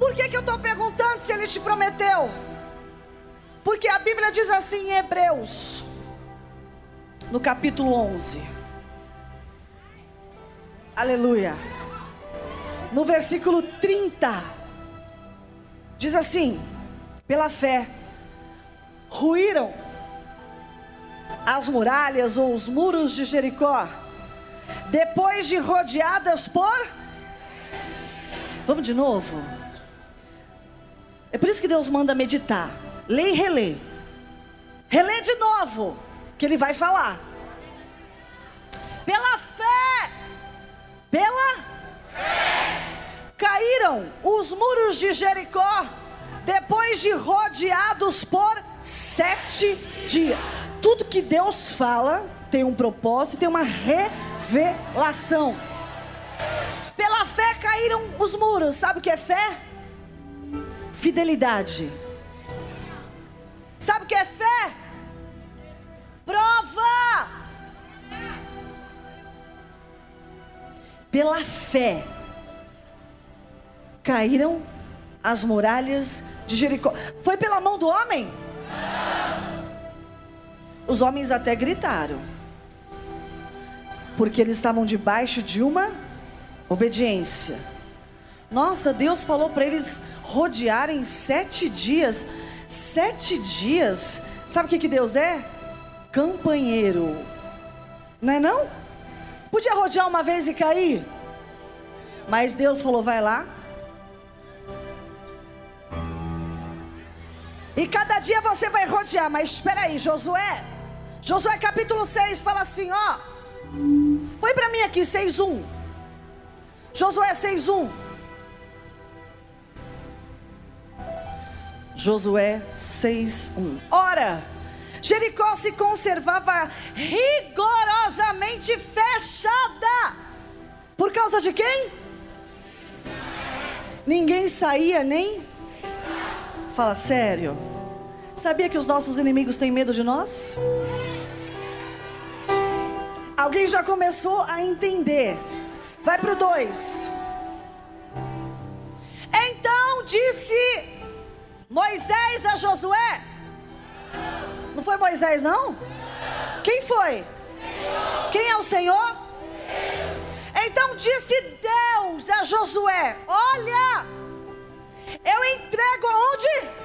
Por que, que eu estou perguntando se ele te prometeu? Porque a Bíblia diz assim em Hebreus, no capítulo 11. Aleluia. No versículo 30, diz assim: pela fé, ruíram as muralhas ou os muros de Jericó, depois de rodeadas por. Vamos de novo? É por isso que Deus manda meditar. Lê e relê. Relê de novo, que Ele vai falar. Pela fé, pela fé, caíram os muros de Jericó, depois de rodeados por sete dias. Tudo que Deus fala tem um propósito, tem uma revelação. Pela fé caíram os muros. Sabe o que é fé? Fidelidade. Sabe o que é fé? Prova. Pela fé caíram as muralhas de Jericó. Foi pela mão do homem? Os homens até gritaram, porque eles estavam debaixo de uma obediência. Nossa, Deus falou para eles rodearem sete dias. Sete dias. Sabe o que, que Deus é? Campanheiro. Não é não? Podia rodear uma vez e cair. Mas Deus falou: vai lá, E cada dia você vai rodear, mas espera aí, Josué. Josué capítulo 6 fala assim, ó. Põe para mim aqui 6:1. Josué 6:1. Josué 6:1. Ora, Jericó se conservava rigorosamente fechada. Por causa de quem? Ninguém saía nem Fala sério. Sabia que os nossos inimigos têm medo de nós? Alguém já começou a entender. Vai para o 2. Então disse Moisés a Josué. Não foi Moisés, não? Quem foi? Quem é o Senhor? Então disse Deus a Josué: Olha, eu entrego aonde?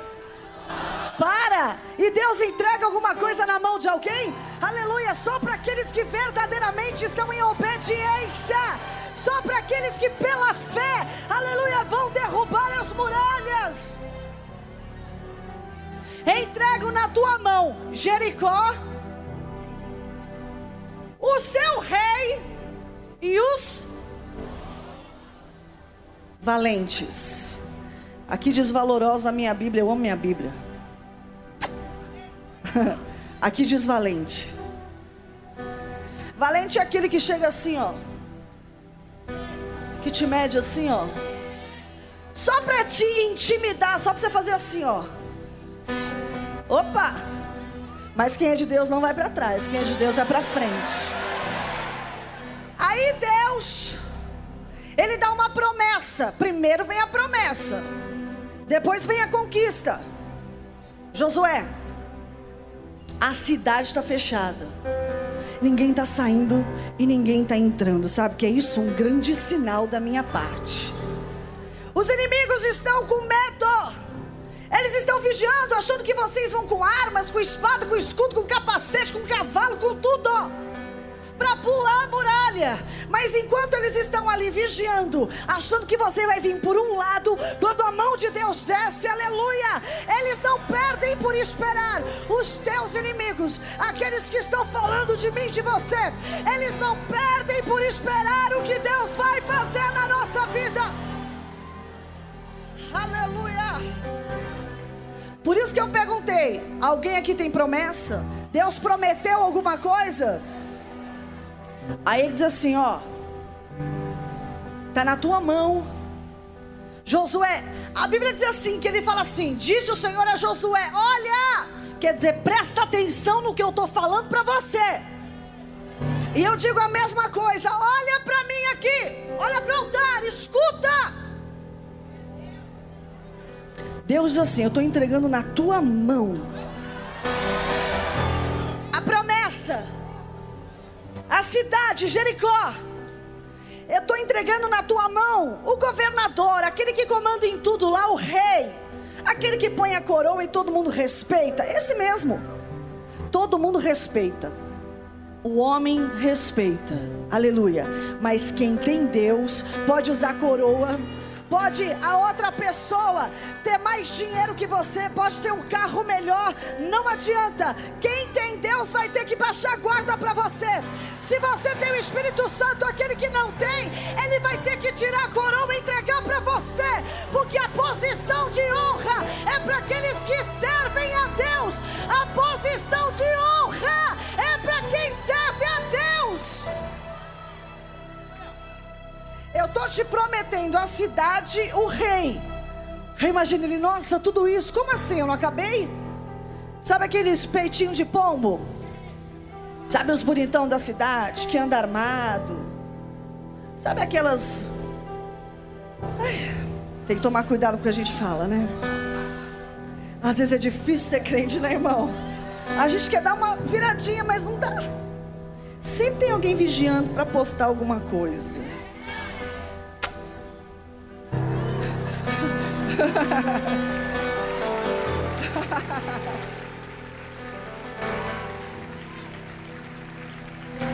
Para! E Deus entrega alguma coisa na mão de alguém? Aleluia! Só para aqueles que verdadeiramente estão em obediência. Só para aqueles que pela fé, aleluia, vão derrubar as muralhas. Entrego na tua mão Jericó, o seu rei e os valentes. Aqui diz valorosa a minha Bíblia, eu amo minha Bíblia. Aqui diz valente. Valente é aquele que chega assim, ó. Que te mede assim, ó. Só para te intimidar, só para você fazer assim, ó. Opa! Mas quem é de Deus não vai para trás, quem é de Deus é para frente. Aí Deus, ele dá uma promessa. Primeiro vem a promessa. Depois vem a conquista. Josué, a cidade está fechada. Ninguém está saindo e ninguém está entrando. Sabe que é isso? Um grande sinal da minha parte. Os inimigos estão com medo. Eles estão vigiando, achando que vocês vão com armas, com espada, com escudo, com capacete, com cavalo, com tudo para pular a muralha. Mas enquanto eles estão ali vigiando, achando que você vai vir por um lado, quando a mão de Deus desce, aleluia, eles não perdem por esperar. Os teus inimigos, aqueles que estão falando de mim, de você, eles não perdem por esperar o que Deus vai fazer na nossa vida. Aleluia. Por isso que eu perguntei: alguém aqui tem promessa? Deus prometeu alguma coisa? Aí ele diz assim: ó, tá na tua mão. Josué, a Bíblia diz assim: que ele fala assim: disse o Senhor a Josué: olha, quer dizer, presta atenção no que eu estou falando para você. E eu digo a mesma coisa: olha para mim aqui, olha para o altar, escuta. Deus diz assim: Eu estou entregando na tua mão a promessa, a cidade, Jericó. Eu estou entregando na tua mão o governador, aquele que comanda em tudo lá, o rei, aquele que põe a coroa e todo mundo respeita, esse mesmo. Todo mundo respeita. O homem respeita, aleluia. Mas quem tem Deus pode usar coroa, Pode a outra pessoa ter mais dinheiro que você, pode ter um carro melhor, não adianta. Quem tem Deus vai ter que baixar guarda para você. Se você tem o Espírito Santo, aquele que não tem, ele vai ter que tirar a coroa e entregar para você, porque a posição de honra é para aqueles que servem a Deus. A posição de honra é para quem serve a Deus. Eu estou te prometendo a cidade, o rei. Imagina ele, nossa, tudo isso, como assim? Eu não acabei? Sabe aqueles peitinhos de pombo? Sabe os bonitão da cidade que anda armado? Sabe aquelas. Ai, tem que tomar cuidado com o que a gente fala, né? Às vezes é difícil ser crente, né, irmão? A gente quer dar uma viradinha, mas não dá. Sempre tem alguém vigiando para postar alguma coisa.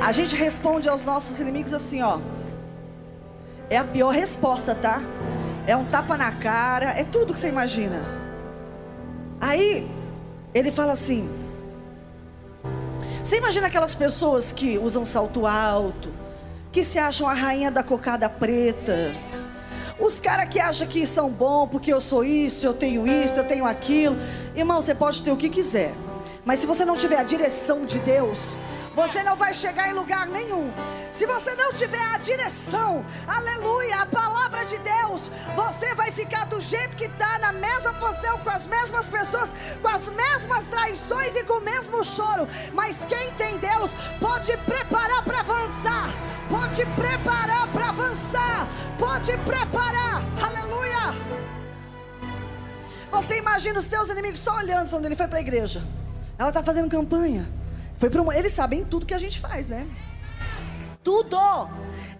A gente responde aos nossos inimigos assim, ó. É a pior resposta, tá? É um tapa na cara, é tudo que você imagina. Aí ele fala assim: Você imagina aquelas pessoas que usam salto alto, que se acham a rainha da cocada preta? Os caras que acham que são bons porque eu sou isso, eu tenho isso, eu tenho aquilo. Irmão, você pode ter o que quiser. Mas se você não tiver a direção de Deus, você não vai chegar em lugar nenhum. Se você não tiver a direção, aleluia, a palavra de Deus, você vai ficar do jeito que está, na mesma posição, com as mesmas pessoas, com as mesmas traições e com o mesmo choro. Mas quem tem Deus pode preparar para avançar, pode preparar para avançar, pode preparar, aleluia. Você imagina os teus inimigos só olhando, falando, ele foi para a igreja. Ela está fazendo campanha. Foi para uma... Eles sabem tudo que a gente faz, né? Tudo.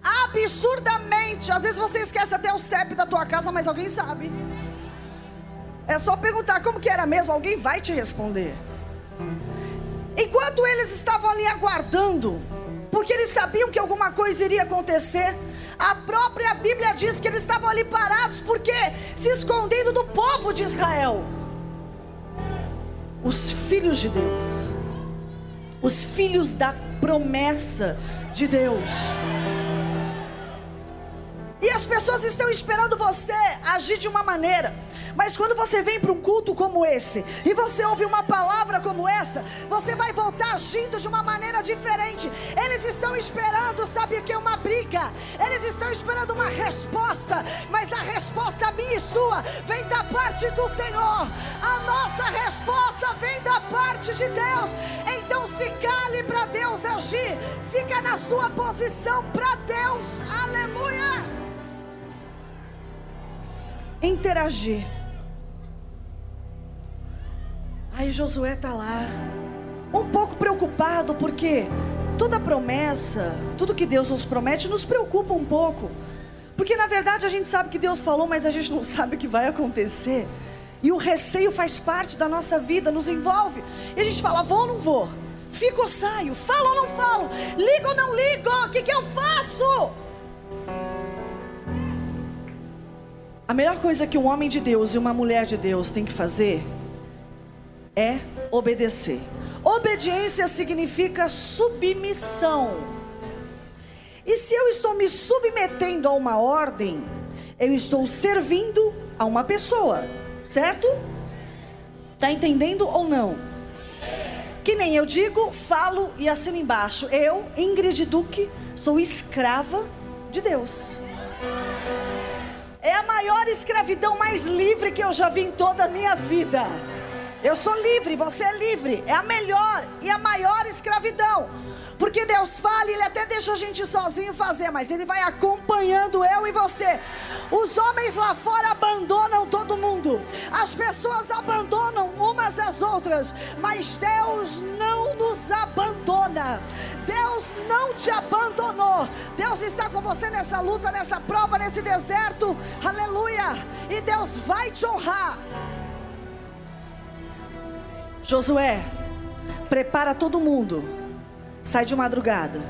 Absurdamente. Às vezes você esquece até o CEP da tua casa, mas alguém sabe. É só perguntar como que era mesmo, alguém vai te responder. Enquanto eles estavam ali aguardando, porque eles sabiam que alguma coisa iria acontecer, a própria Bíblia diz que eles estavam ali parados, porque se escondendo do povo de Israel. Os filhos de Deus os filhos da promessa de Deus. E as pessoas estão esperando você agir de uma maneira. Mas quando você vem para um culto como esse e você ouve uma palavra como essa, você vai voltar agindo de uma maneira diferente. Eles estão esperando, sabe o que? Uma briga. Eles estão esperando uma resposta. Mas a resposta minha e sua vem da parte do Senhor. A nossa resposta vem da parte de Deus. Então se cale para Deus agir. Fica na sua posição para Deus. Aleluia interagir. Aí Josué está lá, um pouco preocupado, porque toda promessa, tudo que Deus nos promete, nos preocupa um pouco. Porque na verdade a gente sabe que Deus falou, mas a gente não sabe o que vai acontecer. E o receio faz parte da nossa vida, nos envolve. E a gente fala: vou ou não vou? Fico ou saio? Falo ou não falo? Ligo ou não ligo? O que, que eu faço? A melhor coisa que um homem de Deus e uma mulher de Deus tem que fazer é obedecer. Obediência significa submissão. E se eu estou me submetendo a uma ordem, eu estou servindo a uma pessoa, certo? Tá entendendo ou não? Que nem eu digo, falo e assino embaixo. Eu, Ingrid Duque, sou escrava de Deus. É a maior escravidão mais livre que eu já vi em toda a minha vida. Eu sou livre, você é livre. É a melhor e a maior escravidão. Porque Deus fala Ele até deixa a gente sozinho fazer, mas Ele vai acompanhando eu e você. Os homens lá fora abandonam todo mundo. As pessoas abandonam umas às outras, mas Deus não nos abandona. Deus não te abandonou. Deus está com você nessa luta, nessa prova, nesse deserto. Aleluia! E Deus vai te honrar. Josué, prepara todo mundo. Sai de madrugada.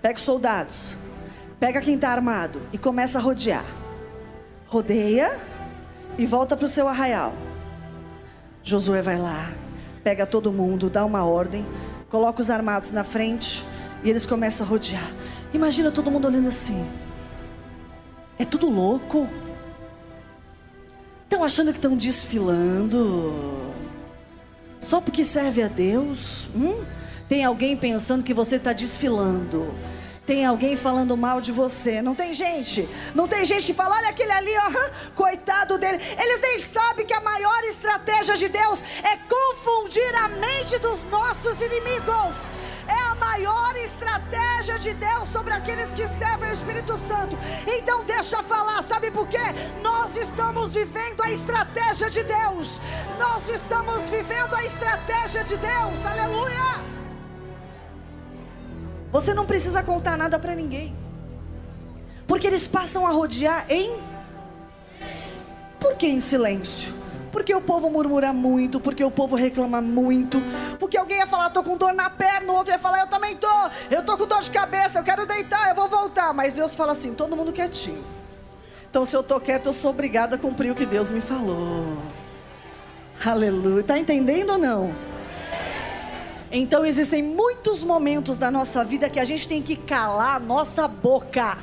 Pega os soldados. Pega quem está armado e começa a rodear. Rodeia e volta para o seu arraial. Josué vai lá, pega todo mundo, dá uma ordem, coloca os armados na frente e eles começam a rodear. Imagina todo mundo olhando assim. É tudo louco. Estão achando que estão desfilando. Só porque serve a Deus? Hum? Tem alguém pensando que você está desfilando. Tem alguém falando mal de você. Não tem gente. Não tem gente que fala, olha aquele ali, coitado dele. Eles nem sabem que a maior estratégia de Deus é confundir a mente dos nossos inimigos. É a maior estratégia de Deus sobre aqueles que servem o Espírito Santo. Então deixa falar, sabe por quê? Nós estamos vivendo a estratégia de Deus. Nós estamos vivendo a estratégia de Deus. Aleluia! Você não precisa contar nada para ninguém. Porque eles passam a rodear em. Por que em silêncio? Porque o povo murmura muito, porque o povo reclama muito, porque alguém ia falar, tô com dor na perna, o outro ia falar, eu também tô, eu tô com dor de cabeça, eu quero deitar, eu vou voltar. Mas Deus fala assim, todo mundo quietinho. Então se eu tô quieto, eu sou obrigada a cumprir o que Deus me falou. Aleluia. Tá entendendo ou não? Então existem muitos momentos da nossa vida que a gente tem que calar a nossa boca.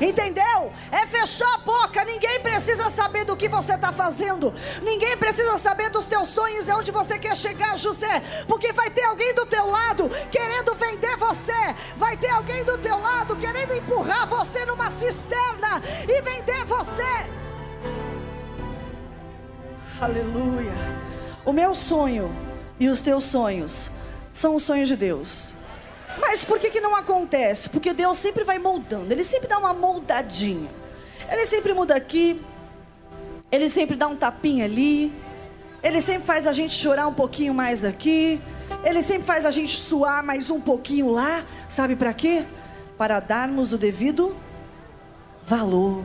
Entendeu? É fechar a boca. Ninguém precisa saber do que você está fazendo. Ninguém precisa saber dos teus sonhos e onde você quer chegar, José. Porque vai ter alguém do teu lado querendo vender você. Vai ter alguém do teu lado querendo empurrar você numa cisterna e vender você. Aleluia. O meu sonho e os teus sonhos são os sonhos de Deus. Mas por que, que não acontece? Porque Deus sempre vai moldando, Ele sempre dá uma moldadinha. Ele sempre muda aqui, Ele sempre dá um tapinha ali, Ele sempre faz a gente chorar um pouquinho mais aqui, Ele sempre faz a gente suar mais um pouquinho lá. Sabe para quê? Para darmos o devido valor.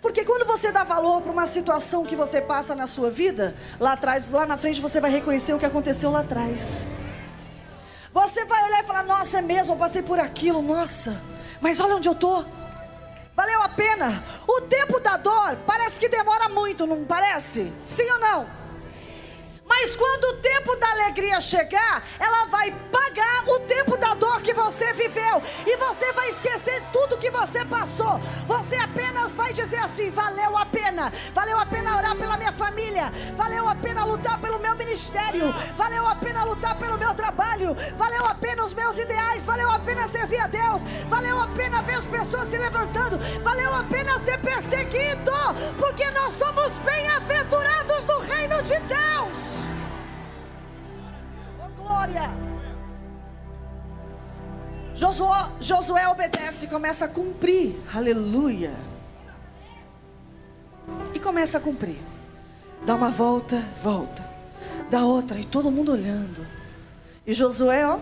Porque quando você dá valor para uma situação que você passa na sua vida, lá atrás, lá na frente você vai reconhecer o que aconteceu lá atrás. Você vai olhar e falar: Nossa, é mesmo, eu passei por aquilo, nossa, mas olha onde eu estou. Valeu a pena. O tempo da dor parece que demora muito, não parece? Sim ou não? Mas quando o tempo da alegria chegar, ela vai pagar o tempo da dor que você viveu. E você vai esquecer tudo que você passou. Você apenas vai dizer assim: valeu a pena. Valeu a pena orar pela minha família. Valeu a pena lutar pelo meu ministério. Valeu a pena lutar pelo meu trabalho. Valeu a pena os meus ideais. Valeu a pena servir a Deus. Valeu a pena ver as pessoas se levantando. Valeu a pena ser perseguido. Porque nós somos bem-aventurados reino de Deus glória. Josué, Josué obedece e começa a cumprir. Aleluia. E começa a cumprir. Dá uma volta, volta. Dá outra e todo mundo olhando. E Josué, ó.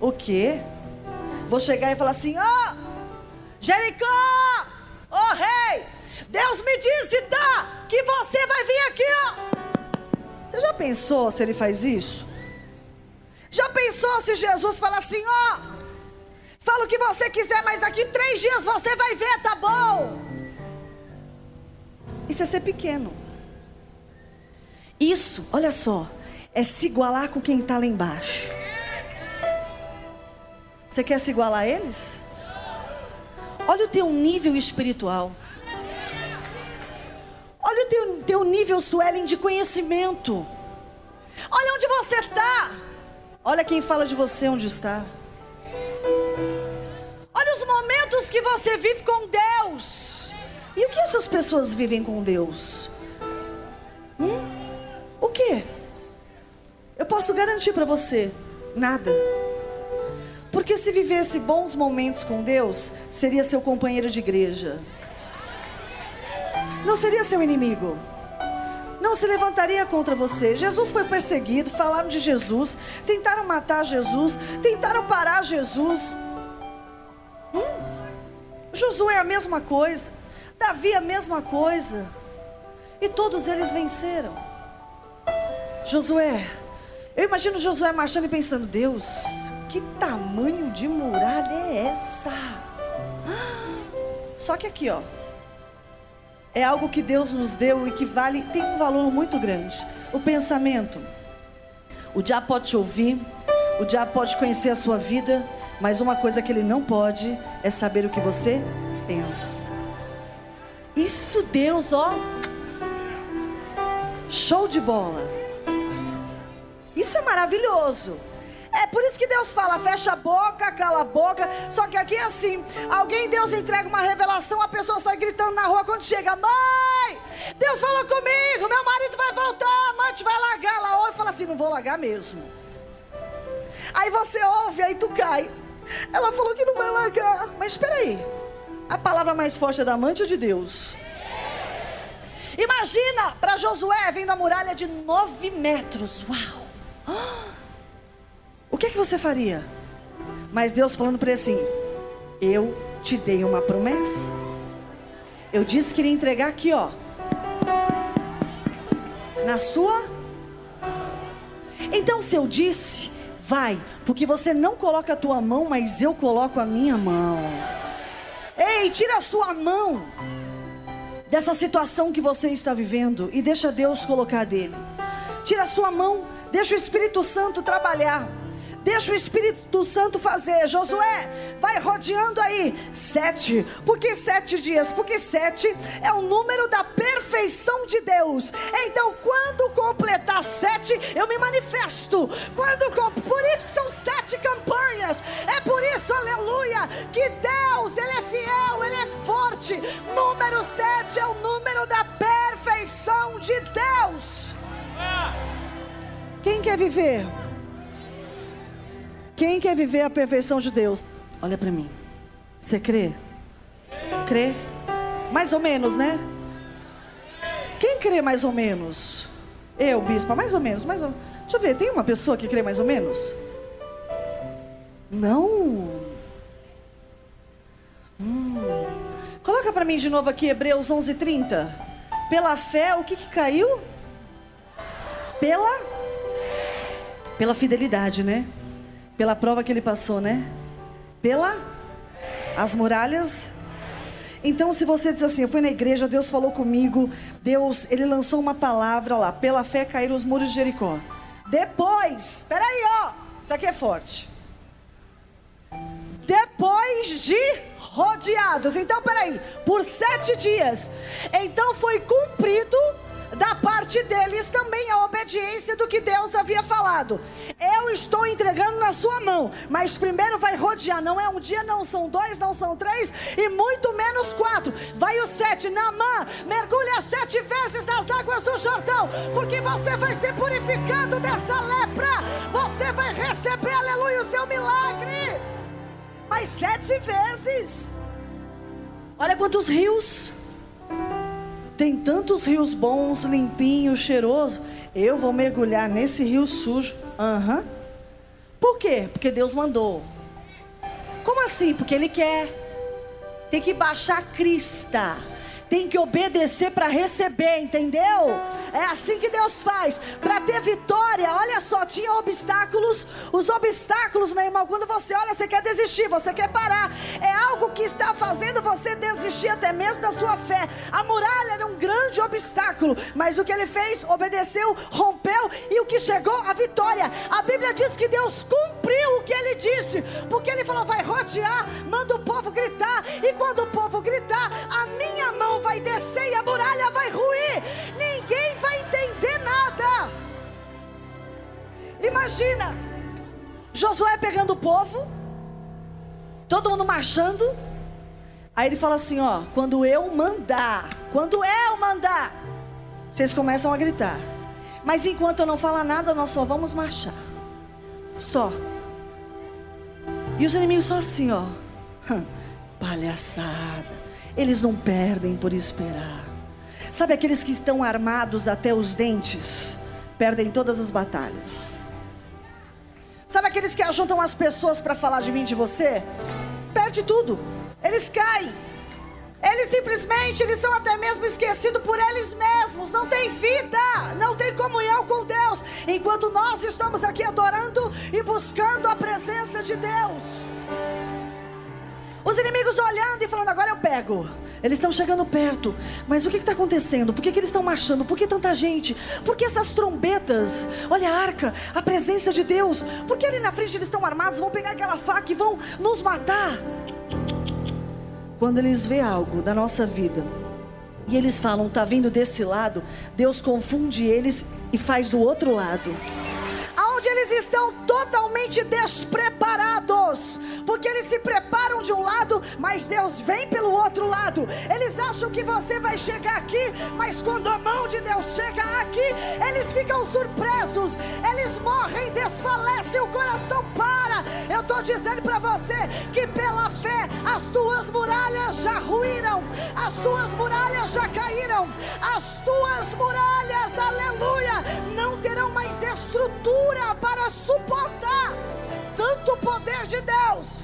O quê? Vou chegar e falar assim: ó, oh, Jericó, ó oh, rei, Deus me disse, tá, que você vai vir aqui, ó. Você já pensou se ele faz isso? Já pensou se Jesus fala assim: ó, fala o que você quiser, mas daqui três dias você vai ver, tá bom? Isso é ser pequeno. Isso, olha só, é se igualar com quem está lá embaixo. Você quer se igualar a eles? Olha o teu nível espiritual. Olha o teu, teu nível, Suelen, de conhecimento. Olha onde você está. Olha quem fala de você onde está. Olha os momentos que você vive com Deus. E o que essas pessoas vivem com Deus? Hum? O que? Eu posso garantir para você: nada. Porque se vivesse bons momentos com Deus, seria seu companheiro de igreja. Não seria seu inimigo. Não se levantaria contra você. Jesus foi perseguido, falaram de Jesus, tentaram matar Jesus, tentaram parar Jesus. Hum, Josué é a mesma coisa, Davi é a mesma coisa. E todos eles venceram. Josué, eu imagino Josué marchando e pensando: Deus, que tamanho de muralha é essa? Só que aqui, ó, é algo que Deus nos deu e que vale, tem um valor muito grande. O pensamento. O diabo pode te ouvir, o diabo pode conhecer a sua vida, mas uma coisa que ele não pode é saber o que você pensa. Isso Deus, ó, show de bola. Isso é maravilhoso. Por isso que Deus fala, fecha a boca, cala a boca. Só que aqui é assim: alguém, Deus entrega uma revelação, a pessoa sai gritando na rua quando chega: Mãe, Deus falou comigo, meu marido vai voltar, a amante vai largar. Ela ouve e fala assim: Não vou largar mesmo. Aí você ouve, aí tu cai. Ela falou que não vai largar. Mas espera aí. A palavra mais forte é da amante ou de Deus? Imagina para Josué vindo a muralha de nove metros. Uau! O que, é que você faria? Mas Deus falando para ele assim: Eu te dei uma promessa. Eu disse que iria entregar aqui, ó. Na sua. Então, se eu disse, vai, porque você não coloca a tua mão, mas eu coloco a minha mão. Ei, tira a sua mão dessa situação que você está vivendo e deixa Deus colocar dele. Tira a sua mão, deixa o Espírito Santo trabalhar. Deixa o Espírito Santo fazer. Josué, vai rodeando aí. Sete. Por que sete dias? Porque sete é o número da perfeição de Deus. Então, quando completar sete, eu me manifesto. Quando por isso que são sete campanhas. É por isso, aleluia, que Deus, Ele é fiel, Ele é forte. Número sete é o número da perfeição de Deus. Quem quer viver? Quem quer viver a perfeição de Deus? Olha para mim. Você crê? Crê? Mais ou menos, né? Quem crê mais ou menos? Eu, bispa, mais ou menos, mais ou Deixa eu ver, tem uma pessoa que crê mais ou menos? Não. Hum. Coloca para mim de novo aqui Hebreus 11:30. Pela fé, o que que caiu? Pela pela fidelidade, né? Pela prova que ele passou, né? Pela as muralhas. Então, se você diz assim, eu fui na igreja, Deus falou comigo, Deus, ele lançou uma palavra lá, pela fé caíram os muros de Jericó. Depois, espera aí, ó, isso aqui é forte. Depois de rodeados, então peraí, por sete dias, então foi cumprido da parte deles também a obediência do que Deus havia falado. Eu estou entregando na sua mão, mas primeiro vai rodear. Não é um dia, não são dois, não são três e muito menos quatro. Vai o sete, Namã, mergulha sete vezes nas águas do Jordão, porque você vai ser purificado dessa lepra. Você vai receber, aleluia, o seu milagre. Mas sete vezes. Olha quantos rios. Tem tantos rios bons, limpinhos, cheirosos. Eu vou mergulhar nesse rio sujo. Aham. Uhum. Por quê? Porque Deus mandou. Como assim? Porque Ele quer. Tem que baixar a crista tem que obedecer para receber, entendeu? É assim que Deus faz. Para ter vitória, olha só, tinha obstáculos. Os obstáculos, meu irmão, quando você olha, você quer desistir, você quer parar. É algo que está fazendo você desistir até mesmo da sua fé. A muralha era um grande obstáculo, mas o que ele fez? Obedeceu, rompeu e o que chegou? A vitória. A Bíblia diz que Deus cumpriu o que ele disse, porque ele falou: vai rodear, manda o povo gritar, e quando o povo gritar, a minha mão vai descer e a muralha vai ruir. Ninguém vai entender nada. Imagina Josué pegando o povo, todo mundo marchando. Aí ele fala assim: Ó, quando eu mandar, quando eu mandar, vocês começam a gritar. Mas enquanto eu não falar nada, nós só vamos marchar. Só. E os inimigos só assim, ó. Palhaçada. Eles não perdem por esperar. Sabe aqueles que estão armados até os dentes, perdem todas as batalhas. Sabe aqueles que ajuntam as pessoas para falar de mim, de você? Perde tudo. Eles caem. Eles simplesmente, eles são até mesmo esquecidos por eles mesmos. Não tem vida, não tem comunhão com Deus. Enquanto nós estamos aqui adorando e buscando a presença de Deus. Os inimigos olhando e falando, agora eu pego. Eles estão chegando perto. Mas o que está acontecendo? Por que, que eles estão marchando? Por que tanta gente? Por que essas trombetas? Olha a arca, a presença de Deus. Por que ali na frente eles estão armados? Vão pegar aquela faca e vão nos matar. Quando eles vê algo da nossa vida e eles falam, está vindo desse lado, Deus confunde eles e faz do outro lado onde eles estão totalmente despreparados, porque eles se preparam de um lado, mas Deus vem pelo outro lado. Eles acham que você vai chegar aqui, mas quando a mão de Deus chega aqui, eles ficam surpresos, eles morrem, desfalecem, o coração para. Eu estou dizendo para você que pela fé as tuas muralhas já ruíram, as tuas muralhas já caíram, as tuas muralhas, aleluia, não terão mais estrutura para suportar tanto poder de Deus.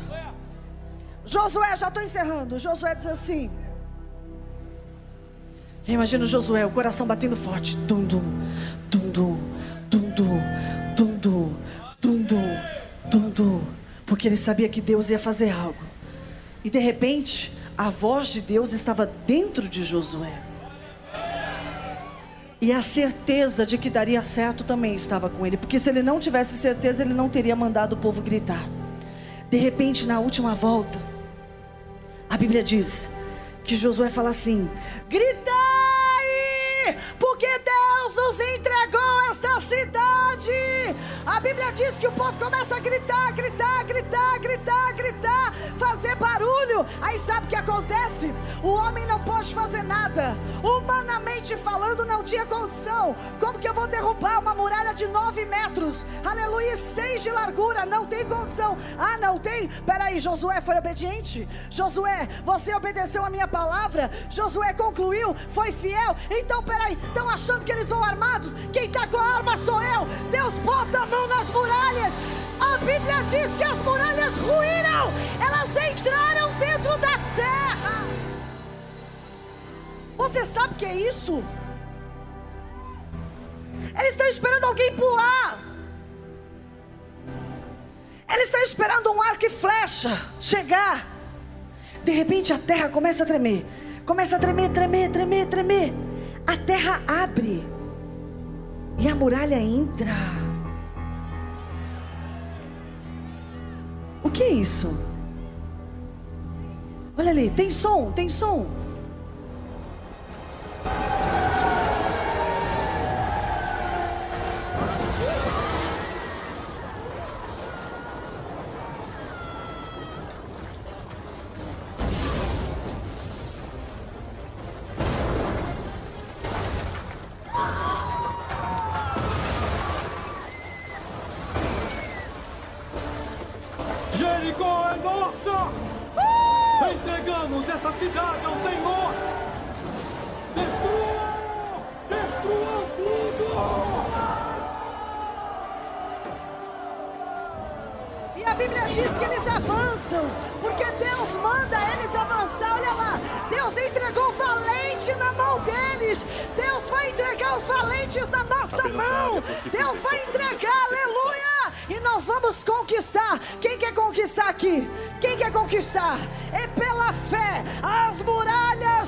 Josué, já estou encerrando. Josué diz assim. Imagina Josué, o coração batendo forte. Dum, dum, Porque ele sabia que Deus ia fazer algo. E de repente, a voz de Deus estava dentro de Josué. E a certeza de que daria certo também estava com ele, porque se ele não tivesse certeza, ele não teria mandado o povo gritar. De repente, na última volta, a Bíblia diz que Josué fala assim: gritai, porque Deus nos entregou essa cidade. A Bíblia diz que o povo começa a gritar, gritar, gritar, gritar, gritar, fazer barulho. Aí sabe o que acontece? O homem não pode fazer nada. Humanamente falando, não tinha condição. Como que eu vou derrubar uma muralha de nove metros? Aleluia, seis de largura. Não tem condição. Ah, não tem? Peraí, Josué foi obediente. Josué, você obedeceu a minha palavra. Josué concluiu, foi fiel. Então, peraí, estão achando que eles vão armados? Quem está com a arma sou eu. Deus bota a mão nas muralhas. A Bíblia diz que as muralhas ruíram, elas entraram dentro da terra. Você sabe o que é isso? Eles estão esperando alguém pular. Eles estão esperando um arco e flecha chegar. De repente a terra começa a tremer. Começa a tremer, tremer, tremer, tremer. A terra abre. E a muralha entra. O que é isso? Olha ali, tem som, tem som. nossa cidade.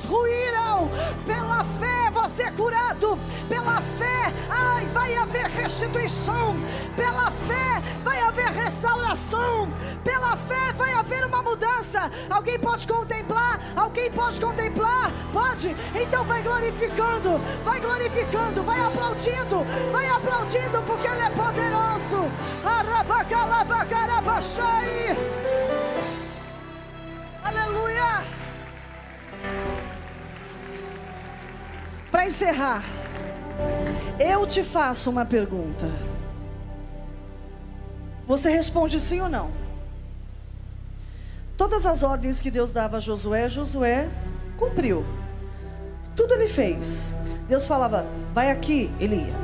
Ruíram Pela fé você é curado. Pela fé, ai, vai haver restituição. Pela fé vai haver restauração. Pela fé vai haver uma mudança. Alguém pode contemplar? Alguém pode contemplar? Pode? Então vai glorificando, vai glorificando, vai aplaudindo, vai aplaudindo porque ele é poderoso. Aleluia! Para encerrar, eu te faço uma pergunta. Você responde sim ou não? Todas as ordens que Deus dava a Josué, Josué cumpriu. Tudo ele fez. Deus falava, vai aqui, ele ia.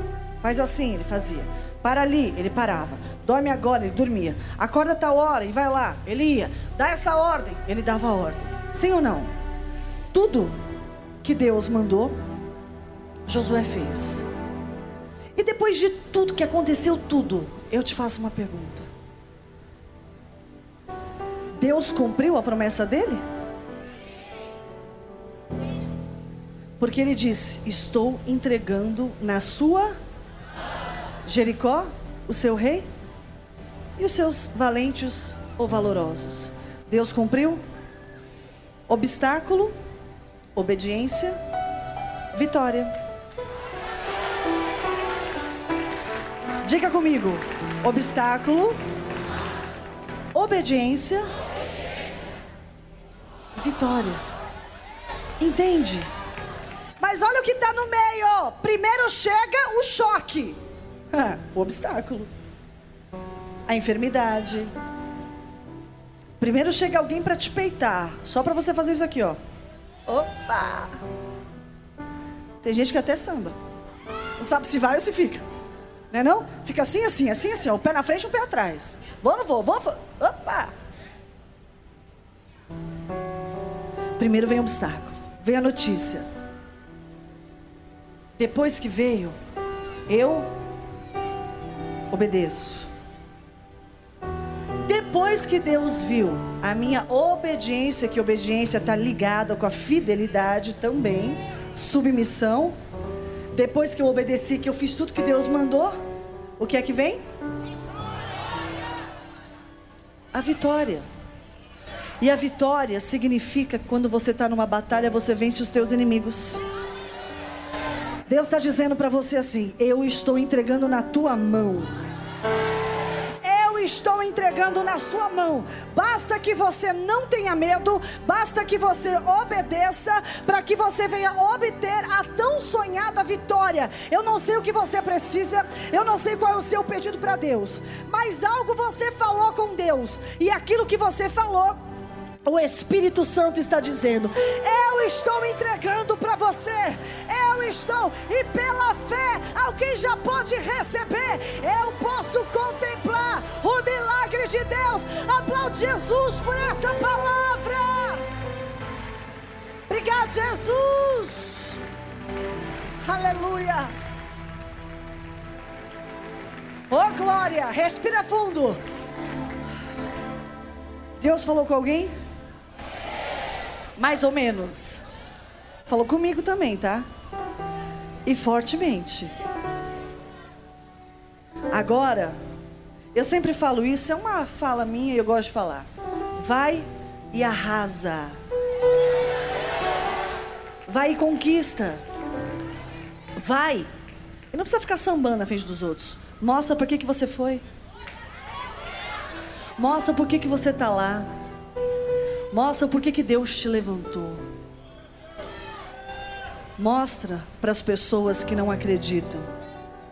Faz assim, ele fazia. Para ali, ele parava. Dorme agora, ele dormia. Acorda tal hora e vai lá, ele ia. Dá essa ordem, ele dava a ordem. Sim ou não? Tudo que Deus mandou, Josué fez. E depois de tudo que aconteceu, tudo, eu te faço uma pergunta. Deus cumpriu a promessa dele? Porque ele disse: Estou entregando na sua Jericó o seu rei e os seus valentes ou valorosos. Deus cumpriu? Obstáculo, obediência, vitória. Diga comigo: obstáculo, obediência, vitória. Entende? Mas olha o que está no meio. Primeiro chega o choque, o obstáculo, a enfermidade. Primeiro chega alguém para te peitar, só para você fazer isso aqui, ó. Opa! Tem gente que até samba. Não sabe se vai ou se fica. Não é não? Fica assim, assim, assim, assim. O pé na frente e o pé atrás. Vou ou não vou? Vou? Opa! Primeiro vem o obstáculo. Vem a notícia. Depois que veio, eu obedeço. Depois que Deus viu a minha obediência, que obediência está ligada com a fidelidade também, submissão. Depois que eu obedeci, que eu fiz tudo que Deus mandou, o que é que vem? A vitória. E a vitória significa que quando você está numa batalha, você vence os teus inimigos. Deus está dizendo para você assim: Eu estou entregando na tua mão estou entregando na sua mão. Basta que você não tenha medo, basta que você obedeça, para que você venha obter a tão sonhada vitória. Eu não sei o que você precisa, eu não sei qual é o seu pedido para Deus, mas algo você falou com Deus, e aquilo que você falou o Espírito Santo está dizendo: Eu estou entregando para você. Eu estou, e pela fé, alguém já pode receber. Eu posso contemplar o milagre de Deus. Aplaude Jesus por essa palavra. Obrigado, Jesus. Aleluia. Oh, glória. Respira fundo. Deus falou com alguém? Mais ou menos. Falou comigo também, tá? E fortemente. Agora, eu sempre falo isso, é uma fala minha e eu gosto de falar. Vai e arrasa. Vai e conquista. Vai. E não precisa ficar sambando na frente dos outros. Mostra por que, que você foi. Mostra por que, que você está lá. Mostra por que, que Deus te levantou. Mostra para as pessoas que não acreditam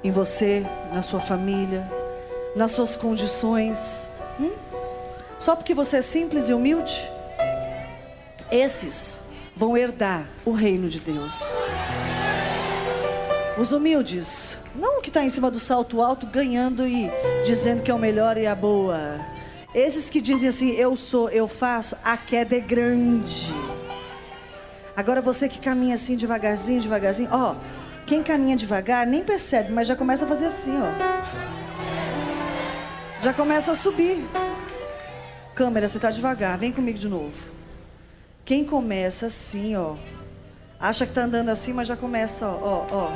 em você, na sua família, nas suas condições. Hum? Só porque você é simples e humilde? Esses vão herdar o reino de Deus. Os humildes, não o que está em cima do salto alto, ganhando e dizendo que é o melhor e a boa. Esses que dizem assim, eu sou, eu faço, a queda é grande. Agora você que caminha assim devagarzinho, devagarzinho, ó, quem caminha devagar nem percebe, mas já começa a fazer assim, ó. Já começa a subir. Câmera, você está devagar, vem comigo de novo. Quem começa assim, ó, acha que está andando assim, mas já começa, ó, ó, ó.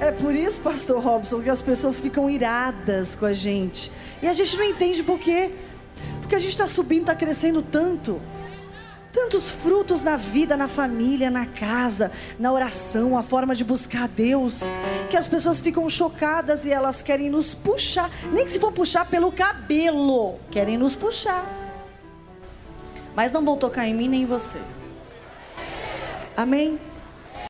É por isso, pastor Robson, que as pessoas ficam iradas com a gente. E a gente não entende por quê. Porque a gente está subindo, está crescendo tanto. Tantos frutos na vida, na família, na casa, na oração, a forma de buscar a Deus, que as pessoas ficam chocadas e elas querem nos puxar, nem que se for puxar pelo cabelo, querem nos puxar. Mas não vão tocar em mim nem em você. Amém?